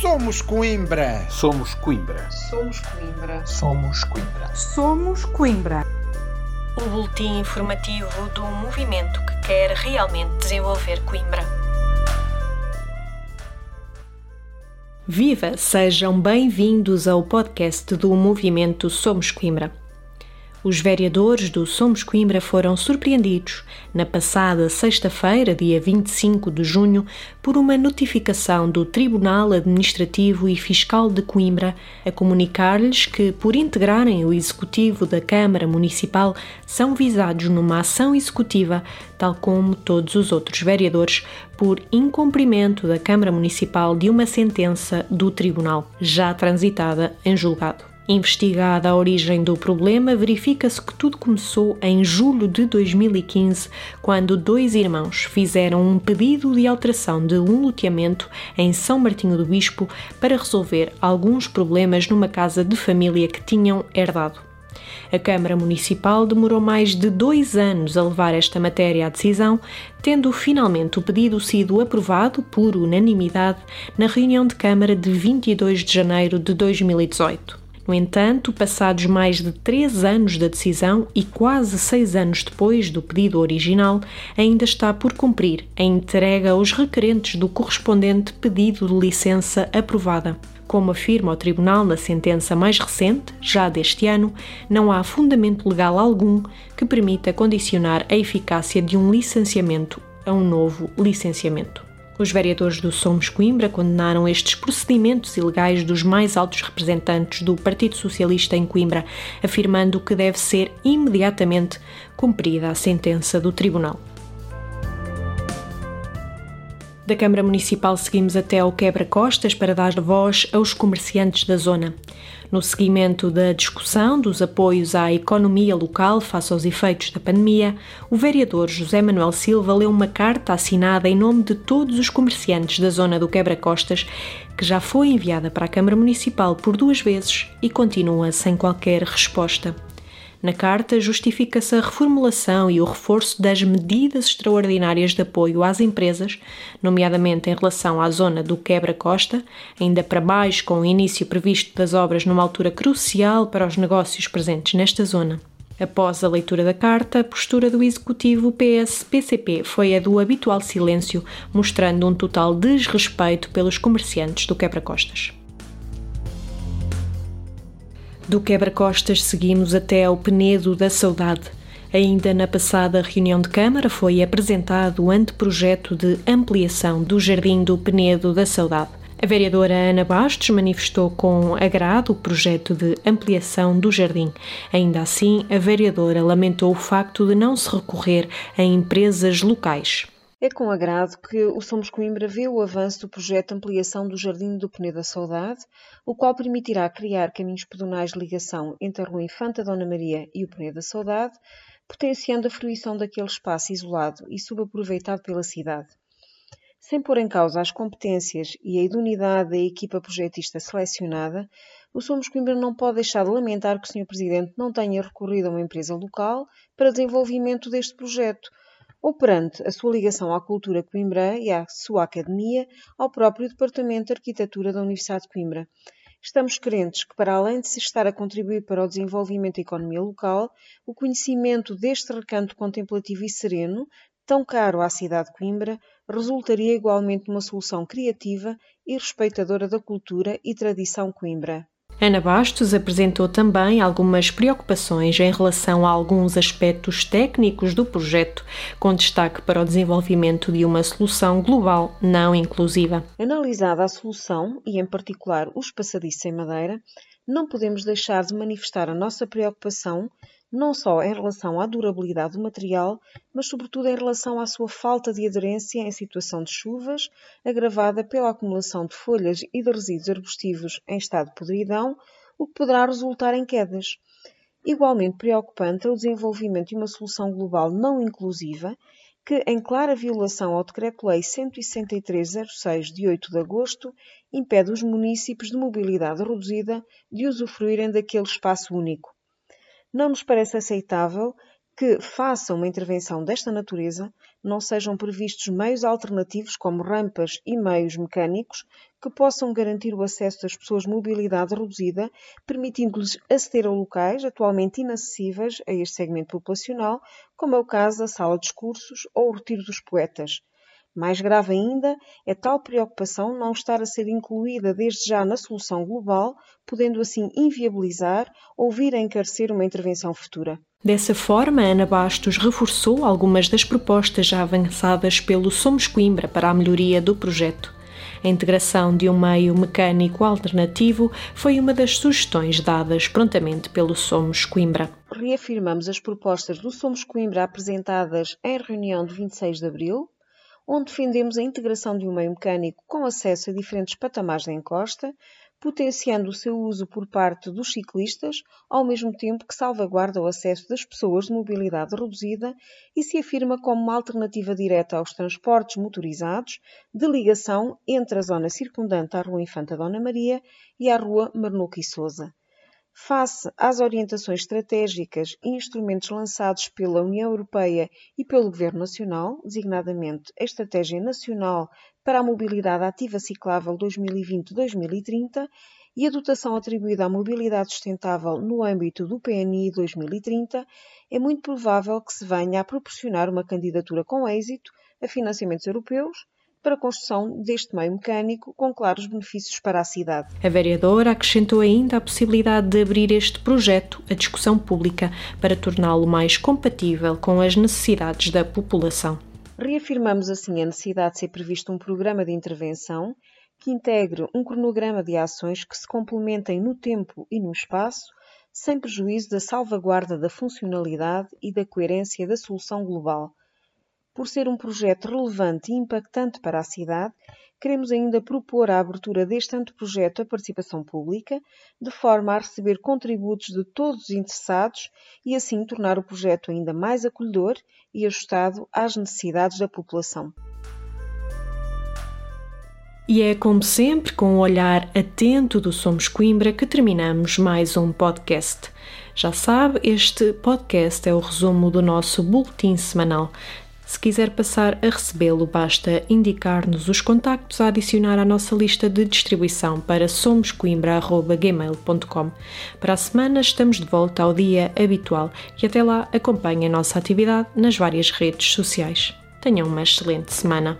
Somos Coimbra. Somos Coimbra. Somos Coimbra. Somos Coimbra. Somos Coimbra. O boletim informativo do movimento que quer realmente desenvolver Coimbra. Viva! Sejam bem-vindos ao podcast do movimento Somos Coimbra. Os vereadores do Somos Coimbra foram surpreendidos na passada sexta-feira, dia 25 de junho, por uma notificação do Tribunal Administrativo e Fiscal de Coimbra a comunicar-lhes que, por integrarem o Executivo da Câmara Municipal, são visados numa ação executiva, tal como todos os outros vereadores, por incumprimento da Câmara Municipal de uma sentença do Tribunal, já transitada em julgado. Investigada a origem do problema, verifica-se que tudo começou em julho de 2015, quando dois irmãos fizeram um pedido de alteração de um loteamento em São Martinho do Bispo para resolver alguns problemas numa casa de família que tinham herdado. A Câmara Municipal demorou mais de dois anos a levar esta matéria à decisão, tendo finalmente o pedido sido aprovado por unanimidade na reunião de Câmara de 22 de janeiro de 2018. No entanto, passados mais de três anos da decisão e quase seis anos depois do pedido original, ainda está por cumprir a entrega aos requerentes do correspondente pedido de licença aprovada. Como afirma o Tribunal na sentença mais recente, já deste ano, não há fundamento legal algum que permita condicionar a eficácia de um licenciamento a um novo licenciamento. Os vereadores do Somos Coimbra condenaram estes procedimentos ilegais dos mais altos representantes do Partido Socialista em Coimbra, afirmando que deve ser imediatamente cumprida a sentença do Tribunal. Da Câmara Municipal seguimos até ao Quebra-Costas para dar voz aos comerciantes da zona. No seguimento da discussão dos apoios à economia local face aos efeitos da pandemia, o vereador José Manuel Silva leu uma carta assinada em nome de todos os comerciantes da zona do Quebra-Costas, que já foi enviada para a Câmara Municipal por duas vezes e continua sem qualquer resposta. Na carta, justifica-se a reformulação e o reforço das medidas extraordinárias de apoio às empresas, nomeadamente em relação à zona do quebra-costa, ainda para mais com o início previsto das obras numa altura crucial para os negócios presentes nesta zona. Após a leitura da carta, a postura do executivo PS-PCP foi a do habitual silêncio, mostrando um total desrespeito pelos comerciantes do quebra-costas. Do quebra-costas seguimos até ao Penedo da Saudade. Ainda na passada reunião de Câmara foi apresentado o anteprojeto de ampliação do Jardim do Penedo da Saudade. A vereadora Ana Bastos manifestou com agrado o projeto de ampliação do jardim. Ainda assim, a vereadora lamentou o facto de não se recorrer a empresas locais. É com agrado que o Somos Coimbra vê o avanço do projeto de ampliação do Jardim do Penedo da Saudade, o qual permitirá criar caminhos pedonais de ligação entre a Rua Infanta Dona Maria e o Penedo da Saudade, potenciando a fruição daquele espaço isolado e subaproveitado pela cidade. Sem pôr em causa as competências e a idoneidade da equipa projetista selecionada, o Somos Coimbra não pode deixar de lamentar que o Sr. Presidente não tenha recorrido a uma empresa local para desenvolvimento deste projeto, ou perante a sua ligação à cultura Coimbra e à sua academia, ao próprio Departamento de Arquitetura da Universidade de Coimbra. Estamos crentes que, para além de se estar a contribuir para o desenvolvimento da economia local, o conhecimento deste recanto contemplativo e sereno, tão caro à cidade de Coimbra, resultaria igualmente numa solução criativa e respeitadora da cultura e tradição Coimbra. Ana Bastos apresentou também algumas preocupações em relação a alguns aspectos técnicos do projeto, com destaque para o desenvolvimento de uma solução global não inclusiva. Analisada a solução, e em particular os passadiços em madeira, não podemos deixar de manifestar a nossa preocupação não só em relação à durabilidade do material, mas sobretudo em relação à sua falta de aderência em situação de chuvas, agravada pela acumulação de folhas e de resíduos arbustivos em estado de podridão, o que poderá resultar em quedas. Igualmente preocupante é o desenvolvimento de uma solução global não inclusiva, que, em clara violação ao Decreto-Lei 16306 de 8 de agosto, impede os municípios de mobilidade reduzida de usufruírem daquele espaço único não nos parece aceitável que, faça uma intervenção desta natureza, não sejam previstos meios alternativos como rampas e meios mecânicos que possam garantir o acesso das pessoas de mobilidade reduzida, permitindo-lhes aceder a locais atualmente inacessíveis a este segmento populacional, como é o caso da sala de discursos ou o retiro dos poetas. Mais grave ainda é tal preocupação não estar a ser incluída desde já na solução global, podendo assim inviabilizar ou vir a encarecer uma intervenção futura. Dessa forma, Ana Bastos reforçou algumas das propostas já avançadas pelo Somos Coimbra para a melhoria do projeto. A integração de um meio mecânico alternativo foi uma das sugestões dadas prontamente pelo Somos Coimbra. Reafirmamos as propostas do Somos Coimbra apresentadas em reunião de 26 de abril, onde defendemos a integração de um meio mecânico com acesso a diferentes patamares da encosta, potenciando o seu uso por parte dos ciclistas, ao mesmo tempo que salvaguarda o acesso das pessoas de mobilidade reduzida e se afirma como uma alternativa direta aos transportes motorizados de ligação entre a zona circundante à Rua Infanta Dona Maria e à Rua Marnuca e Souza. Face às orientações estratégicas e instrumentos lançados pela União Europeia e pelo Governo Nacional, designadamente a Estratégia Nacional para a Mobilidade Ativa Ciclável 2020-2030 e a dotação atribuída à mobilidade sustentável no âmbito do PNI 2030, é muito provável que se venha a proporcionar uma candidatura com êxito a financiamentos europeus para a construção deste meio mecânico com claros benefícios para a cidade. A vereadora acrescentou ainda a possibilidade de abrir este projeto à discussão pública para torná-lo mais compatível com as necessidades da população. Reafirmamos assim a necessidade de ser previsto um programa de intervenção que integre um cronograma de ações que se complementem no tempo e no espaço, sem prejuízo da salvaguarda da funcionalidade e da coerência da solução global por ser um projeto relevante e impactante para a cidade, queremos ainda propor a abertura deste anteprojeto à participação pública, de forma a receber contributos de todos os interessados e assim tornar o projeto ainda mais acolhedor e ajustado às necessidades da população. E é como sempre, com o olhar atento do Somos Coimbra, que terminamos mais um podcast. Já sabe, este podcast é o resumo do nosso boletim semanal. Se quiser passar a recebê-lo, basta indicar-nos os contactos a adicionar à nossa lista de distribuição para somoscoimbra.gmail.com. Para a semana estamos de volta ao dia habitual e até lá acompanhe a nossa atividade nas várias redes sociais. Tenham uma excelente semana.